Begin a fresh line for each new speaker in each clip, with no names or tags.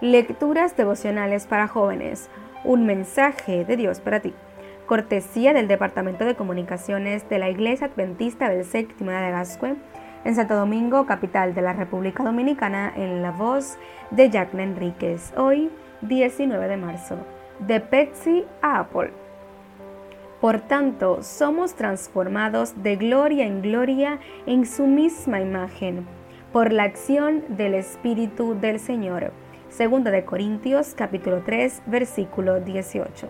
Lecturas devocionales para jóvenes. Un mensaje de Dios para ti. Cortesía del Departamento de Comunicaciones de la Iglesia Adventista del Séptimo de Gascue en Santo Domingo, capital de la República Dominicana, en la voz de Jacqueline Enríquez. Hoy, 19 de marzo. De Pepsi a Apple. Por tanto, somos transformados de gloria en gloria en su misma imagen, por la acción del Espíritu del Señor Segunda de Corintios capítulo 3 versículo 18.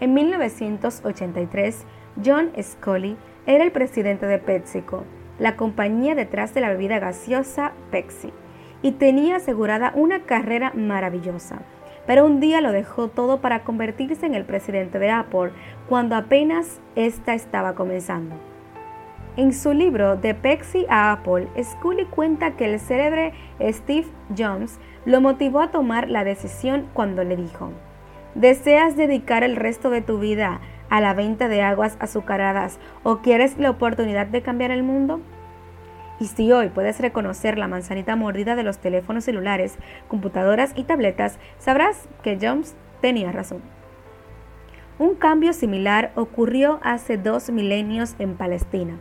En 1983, John Scully era el presidente de PepsiCo, la compañía detrás de la bebida gaseosa Pepsi, y tenía asegurada una carrera maravillosa. Pero un día lo dejó todo para convertirse en el presidente de Apple cuando apenas ésta estaba comenzando. En su libro De Pepsi a Apple, Scully cuenta que el célebre Steve Jobs lo motivó a tomar la decisión cuando le dijo, ¿deseas dedicar el resto de tu vida a la venta de aguas azucaradas o quieres la oportunidad de cambiar el mundo? Y si hoy puedes reconocer la manzanita mordida de los teléfonos celulares, computadoras y tabletas, sabrás que Jobs tenía razón. Un cambio similar ocurrió hace dos milenios en Palestina.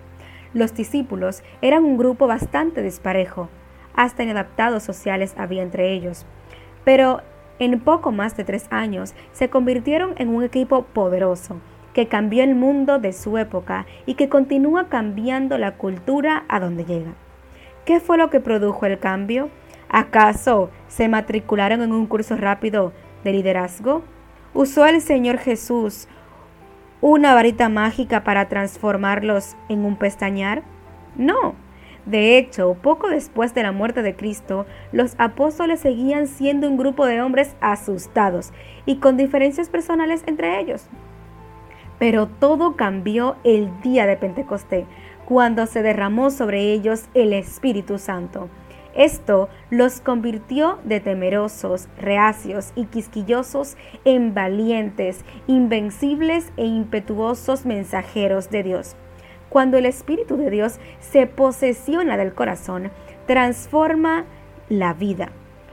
Los discípulos eran un grupo bastante disparejo, hasta inadaptados sociales había entre ellos. Pero en poco más de tres años se convirtieron en un equipo poderoso que cambió el mundo de su época y que continúa cambiando la cultura a donde llega. ¿Qué fue lo que produjo el cambio? ¿Acaso se matricularon en un curso rápido de liderazgo? ¿Usó el Señor Jesús una varita mágica para transformarlos en un pestañar? No. De hecho, poco después de la muerte de Cristo, los apóstoles seguían siendo un grupo de hombres asustados y con diferencias personales entre ellos. Pero todo cambió el día de Pentecostés, cuando se derramó sobre ellos el Espíritu Santo. Esto los convirtió de temerosos, reacios y quisquillosos en valientes, invencibles e impetuosos mensajeros de Dios. Cuando el Espíritu de Dios se posesiona del corazón, transforma la vida.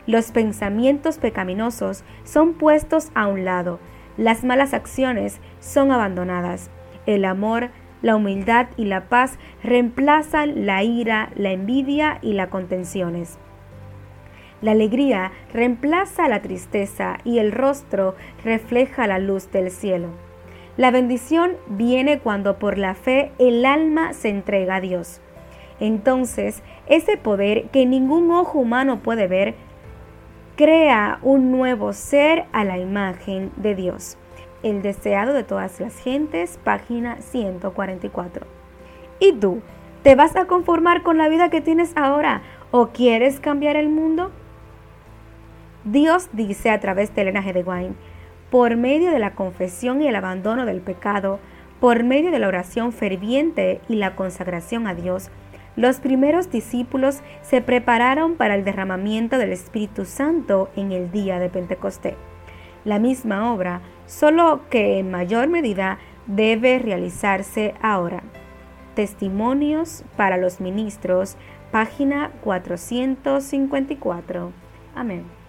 Los pensamientos pecaminosos son puestos a un lado, las malas acciones son abandonadas, el amor la humildad y la paz reemplazan la ira, la envidia y las contenciones. La alegría reemplaza la tristeza y el rostro refleja la luz del cielo. La bendición viene cuando por la fe el alma se entrega a Dios. Entonces, ese poder que ningún ojo humano puede ver, crea un nuevo ser a la imagen de Dios. El deseado de todas las gentes, página 144. ¿Y tú? ¿Te vas a conformar con la vida que tienes ahora o quieres cambiar el mundo? Dios dice a través del linaje de Wine, por medio de la confesión y el abandono del pecado, por medio de la oración ferviente y la consagración a Dios, los primeros discípulos se prepararon para el derramamiento del Espíritu Santo en el día de Pentecostés. La misma obra solo que en mayor medida debe realizarse ahora. Testimonios para los ministros, página 454. Amén.